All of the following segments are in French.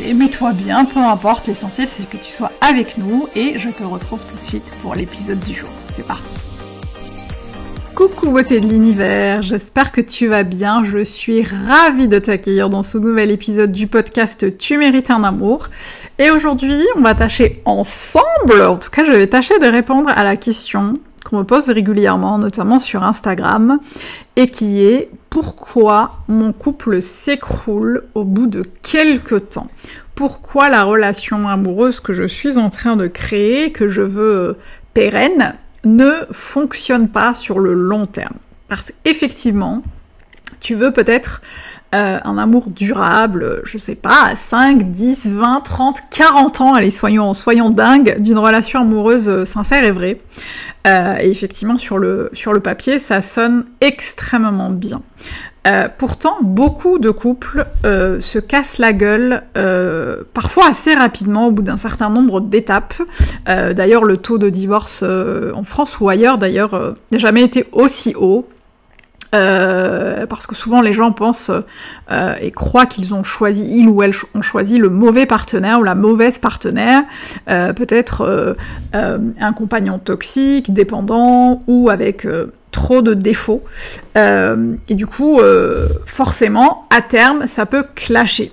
mets-toi bien, peu importe, l'essentiel c'est que tu sois avec nous et je te retrouve tout de suite pour l'épisode du jour. C'est parti Coucou beauté de l'univers, j'espère que tu vas bien, je suis ravie de t'accueillir dans ce nouvel épisode du podcast Tu mérites un amour. Et aujourd'hui, on va tâcher ensemble, en tout cas je vais tâcher de répondre à la question pose régulièrement, notamment sur Instagram, et qui est pourquoi mon couple s'écroule au bout de quelques temps? Pourquoi la relation amoureuse que je suis en train de créer, que je veux pérenne, ne fonctionne pas sur le long terme? Parce qu'effectivement, tu veux peut-être euh, un amour durable, je sais pas, 5, 10, 20, 30, 40 ans, allez, soyons, soyons dingues, d'une relation amoureuse euh, sincère et vraie. Euh, et effectivement, sur le, papier, ça sonne extrêmement bien. Pourtant, beaucoup de couples se cassent la gueule, parfois assez rapidement, au bout d'un certain nombre d'étapes. d'ailleurs, le taux de divorce en France ou ailleurs, d'ailleurs, n'a jamais été aussi haut. Euh, parce que souvent les gens pensent euh, et croient qu'ils ont choisi, ils ou elles ont choisi le mauvais partenaire ou la mauvaise partenaire, euh, peut-être un compagnon toxique, dépendant ou avec trop de défauts. et du coup, forcément, à terme, ça peut clasher.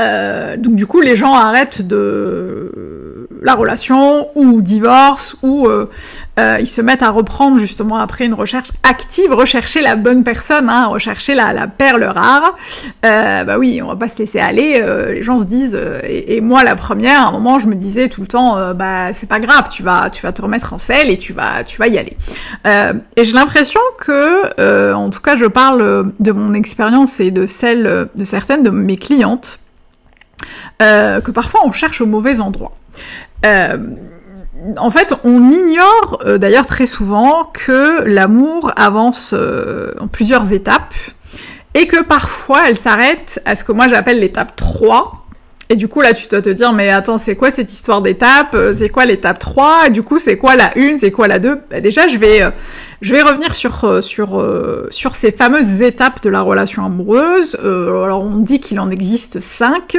donc du coup, les gens arrêtent de la relation ou divorce ou euh, euh, ils se mettent à reprendre justement après une recherche active, rechercher la bonne personne, hein, rechercher la, perle rare. Euh, bah oui, on va pas se laisser aller. Les gens se disent et, moi la première, à un moment je me disais tout le temps bah c'est pas grave, tu vas tu vas te remettre en selle et tu vas tu vas y aller. et j'ai l'impression que en tout cas je parle de mon expérience et de celle de certaines de mes clientes. que parfois on cherche au mauvais endroit. Euh, en fait, on ignore euh, d'ailleurs très souvent que l'amour avance euh, en plusieurs étapes et que parfois elle s'arrête à ce que moi j'appelle l'étape 3. Et du coup là tu dois te dire mais attends c'est quoi cette histoire d'étape? C'est quoi l'étape 3 Et du coup c'est quoi la 1 C'est quoi la 2 bah, Déjà je vais, je vais revenir sur, sur, sur ces fameuses étapes de la relation amoureuse. alors on dit qu'il en existe 5.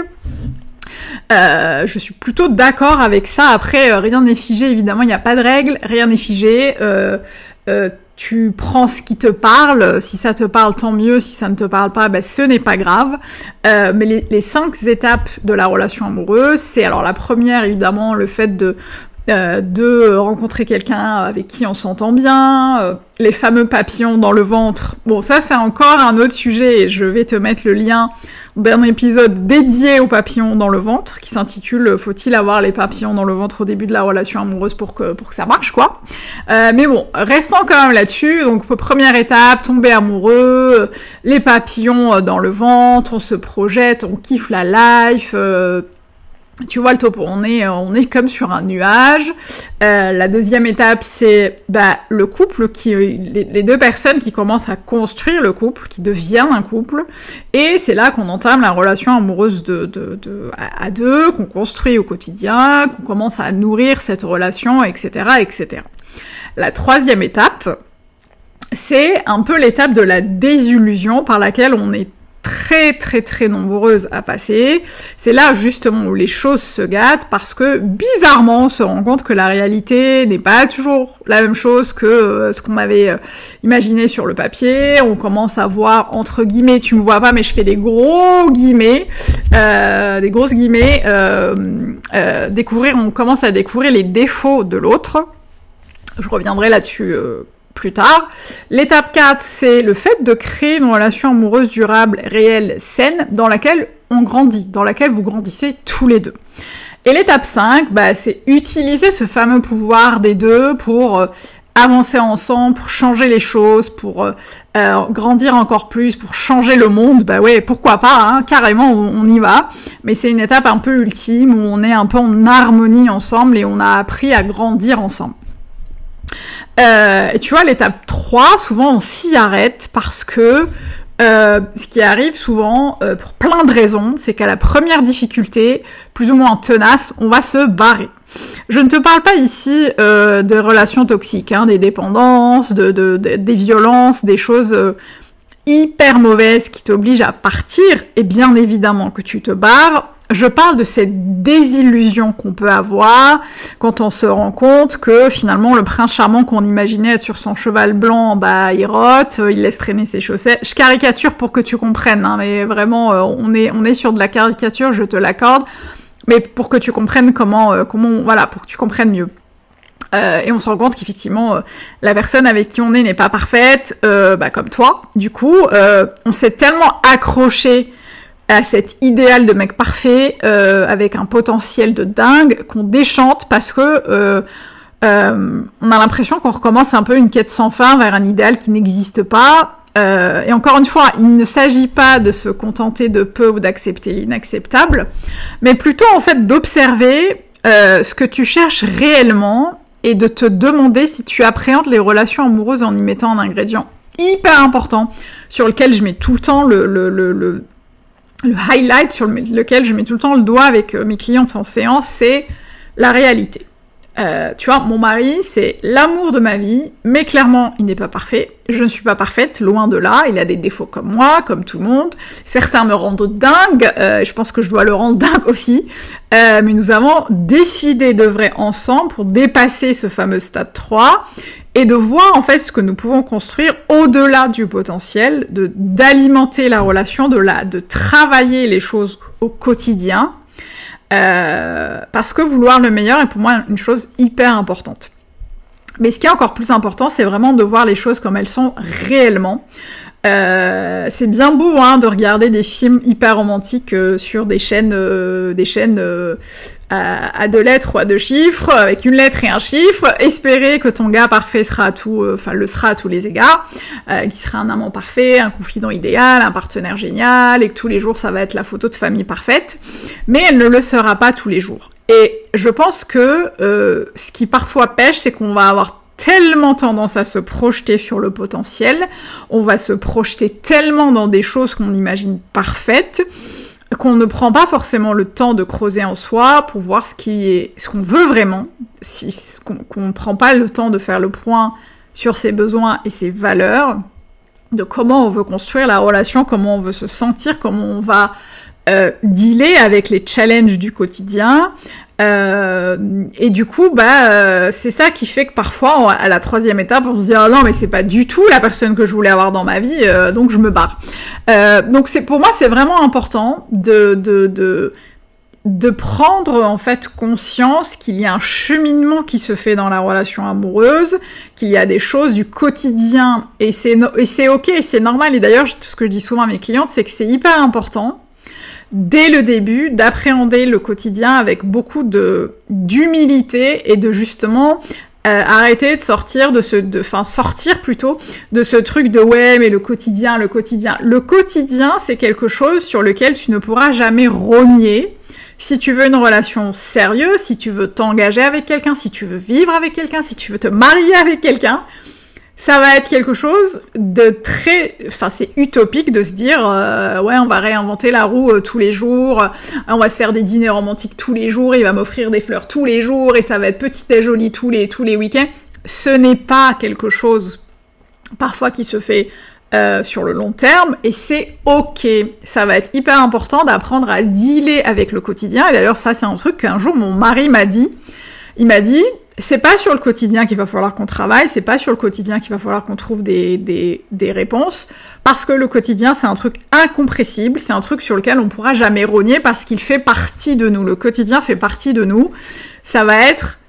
Euh, je suis plutôt d'accord avec ça. Après, euh, rien n'est figé, évidemment, il n'y a pas de règles, rien n'est figé. Euh, tu prends ce qui te parle, si ça te parle, tant mieux, si ça ne te parle pas, ben, ce n'est pas grave. mais les, cinq étapes de la relation amoureuse, c'est alors la première, évidemment, le fait de de rencontrer quelqu'un avec qui on s'entend bien, les fameux papillons dans le ventre. Bon, ça c'est encore un autre sujet et je vais te mettre le lien d'un épisode dédié aux papillons dans le ventre qui s'intitule Faut-il avoir les papillons dans le ventre au début de la relation amoureuse pour que, pour que ça marche quoi? Euh, mais bon, restons quand même là-dessus. Donc première étape, tomber amoureux, les papillons dans le ventre, on se projette, on kiffe la life. Euh, tu vois le topo, on est, on est comme sur un nuage. Euh, la deuxième étape, c'est bah, le couple, qui, les, deux personnes qui commencent à construire le couple, qui deviennent un couple. Et c'est là qu'on entame la relation amoureuse de, de, de à, deux, qu'on construit au quotidien, qu'on commence à nourrir cette relation, etc., etc. La troisième étape, c'est un peu l'étape de la désillusion par laquelle on est très très très nombreuses à passer. C'est là justement où les choses se gâtent parce que bizarrement on se rend compte que la réalité n'est pas toujours la même chose que euh, ce qu'on avait euh, imaginé sur le papier. On commence à voir entre guillemets, tu me vois pas mais je fais des gros guillemets, euh, des grosses guillemets, découvrir, on commence à découvrir les défauts de l'autre. Je reviendrai là-dessus plus tard. L'étape 4, c'est le fait de créer une relation amoureuse durable, réelle, saine, dans laquelle on grandit, dans laquelle vous grandissez tous les deux. Et l'étape 5, bah, c'est utiliser ce fameux pouvoir des deux pour euh, avancer ensemble, pour changer les choses, pour euh, euh, grandir encore plus, pour changer le monde. Bah ouais, pourquoi pas, hein, carrément, on, y va. Mais c'est une étape un peu ultime où on est un peu en harmonie ensemble et on a appris à grandir ensemble. Euh, tu vois, l'étape 3, souvent on s'y arrête parce que euh, ce qui arrive souvent, euh, pour plein de raisons, c'est qu'à la première difficulté, plus ou moins tenace, on va se barrer. Je ne te parle pas ici de relations toxiques, hein, des dépendances, de, de, des violences, des choses hyper mauvaises qui t'obligent à partir, et bien évidemment que tu te barres, je parle de cette désillusion qu'on peut avoir quand on se rend compte que finalement le prince charmant qu'on imaginait être sur son cheval blanc, bah il rote, il laisse traîner ses chaussettes. Je caricature pour que tu comprennes, hein, mais vraiment euh, on est on est sur de la caricature, je te l'accorde, mais pour que tu comprennes comment euh, comment voilà pour que tu comprennes mieux. Euh, et on se rend compte qu'effectivement, euh, la personne avec qui on est n'est pas parfaite, euh, bah, comme toi. Du coup, on s'est tellement accroché à cet idéal de mec parfait avec un potentiel de dingue qu'on déchante parce que on a l'impression qu'on recommence un peu une quête sans fin vers un idéal qui n'existe pas. et encore une fois, il ne s'agit pas de se contenter de peu ou d'accepter l'inacceptable, mais plutôt en fait d'observer ce que tu cherches réellement et de te demander si tu appréhendes les relations amoureuses en y mettant un ingrédient hyper important sur lequel je mets tout le temps le, le, le, le, highlight, sur lequel je mets tout le temps le doigt avec euh, mes clientes en séance, c'est la réalité. Euh, tu vois, mon mari, c'est l'amour de ma vie, mais clairement, il n'est pas parfait. Je ne suis pas parfaite, loin de là. Il a des défauts comme moi, comme tout le monde. Certains me rendent dingue. Euh, je pense que je dois le rendre dingue aussi. Mais nous avons décidé d'œuvrer ensemble pour dépasser ce fameux stade 3 et de voir en fait ce que nous pouvons construire au-delà du potentiel, d'alimenter la relation, de la, de travailler les choses au quotidien euh, parce que vouloir le meilleur est pour moi une chose hyper importante. Mais ce qui est encore plus important, c'est vraiment de voir les choses comme elles sont réellement. Euh, c'est bien beau hein, de regarder des films hyper romantiques euh, sur des chaînes, euh, des chaînes euh, à, deux lettres ou à deux chiffres, avec une lettre et un chiffre. Espérer que ton gars parfait sera à tout, enfin le sera à tous les égards, qui sera un amant parfait, un confident idéal, un partenaire génial, et que tous les jours ça va être la photo de famille parfaite. Mais elle ne le sera pas tous les jours. Et je pense que ce qui parfois pêche, c'est qu'on va avoir tellement tendance à se projeter sur le potentiel, on va se projeter tellement dans des choses qu'on imagine parfaites, qu'on ne prend pas forcément le temps de creuser en soi pour voir ce qui est, ce qu'on veut vraiment, si, qu'on ne prend pas le temps de faire le point sur ses besoins et ses valeurs, de comment on veut construire la relation, comment on veut se sentir, comment on va euh, dealer avec les challenges du quotidien, euh, et du coup, bah, euh, c'est ça qui fait que parfois, à la troisième étape, on se dit ah non, mais c'est pas du tout la personne que je voulais avoir dans ma vie, euh, donc je me barre. donc c'est pour moi, c'est vraiment important de, de, de de prendre en fait conscience qu'il y a un cheminement qui se fait dans la relation amoureuse, qu'il y a des choses du quotidien et c'est et c'est ok, c'est normal. Et d'ailleurs, ce que je dis souvent à mes clientes, c'est que c'est hyper important dès le début d'appréhender le quotidien avec beaucoup de d'humilité et de justement euh, arrêter de sortir de ce de enfin sortir plutôt de ce truc de ouais mais le quotidien le quotidien le quotidien c'est quelque chose sur lequel tu ne pourras jamais rogner. Si tu veux une relation sérieuse, si tu veux t'engager avec quelqu'un, si tu veux vivre avec quelqu'un, si tu veux te marier avec quelqu'un, ça va être quelque chose de très, enfin c'est utopique de se dire euh, ouais on va réinventer la roue euh, tous les jours, euh, on va se faire des dîners romantiques tous les jours, il va m'offrir des fleurs tous les jours et ça va être petit et joli tous les tous les week-ends. Ce n'est pas quelque chose parfois qui se fait sur le long terme et c'est ok. Ça va être hyper important d'apprendre à dealer avec le quotidien. Et d'ailleurs, ça, c'est un truc qu'un jour mon mari m'a dit. Il m'a dit, c'est pas sur le quotidien qu'il va falloir qu'on travaille, c'est pas sur le quotidien qu'il va falloir qu'on trouve des, des, des, réponses, parce que le quotidien, c'est un truc incompressible, c'est un truc sur lequel on pourra jamais rogner parce qu'il fait partie de nous. Le quotidien fait partie de nous. Ça va être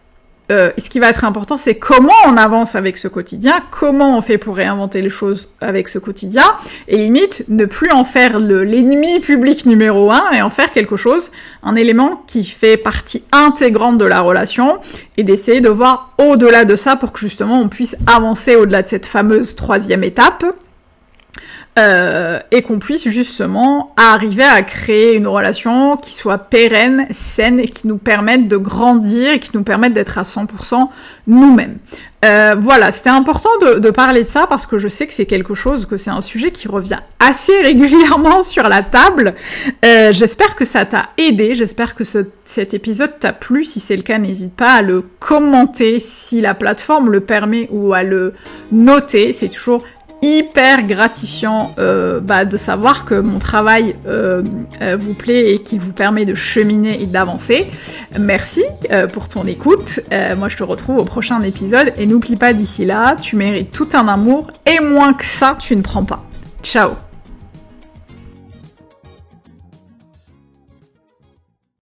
euh, ce qui va être important, c'est comment on avance avec ce quotidien, comment on fait pour réinventer les choses avec ce quotidien, et limite, ne plus en faire l'ennemi public numéro un, et en faire quelque chose, un élément qui fait partie intégrante de la relation, et d'essayer de voir au-delà de ça pour que justement on puisse avancer au-delà de cette fameuse troisième étape. Euh, et qu'on puisse justement arriver à créer une relation qui soit pérenne, saine et qui nous permette de grandir et qui nous permette d'être à 100% nous-mêmes. Euh, voilà, c'était important de, parler de ça parce que je sais que c'est quelque chose, que c'est un sujet qui revient assez régulièrement sur la table. Euh, j'espère que ça t'a aidé, j'espère que cet épisode t'a plu. Si c'est le cas, n'hésite pas à le commenter si la plateforme le permet ou à le noter. C'est toujours hyper gratifiant euh, bah, de savoir que mon travail euh, euh, vous plaît et qu'il vous permet de cheminer et d'avancer. Merci pour ton écoute. moi, je te retrouve au prochain épisode et n'oublie pas d'ici là, tu mérites tout un amour et moins que ça, tu ne prends pas. Ciao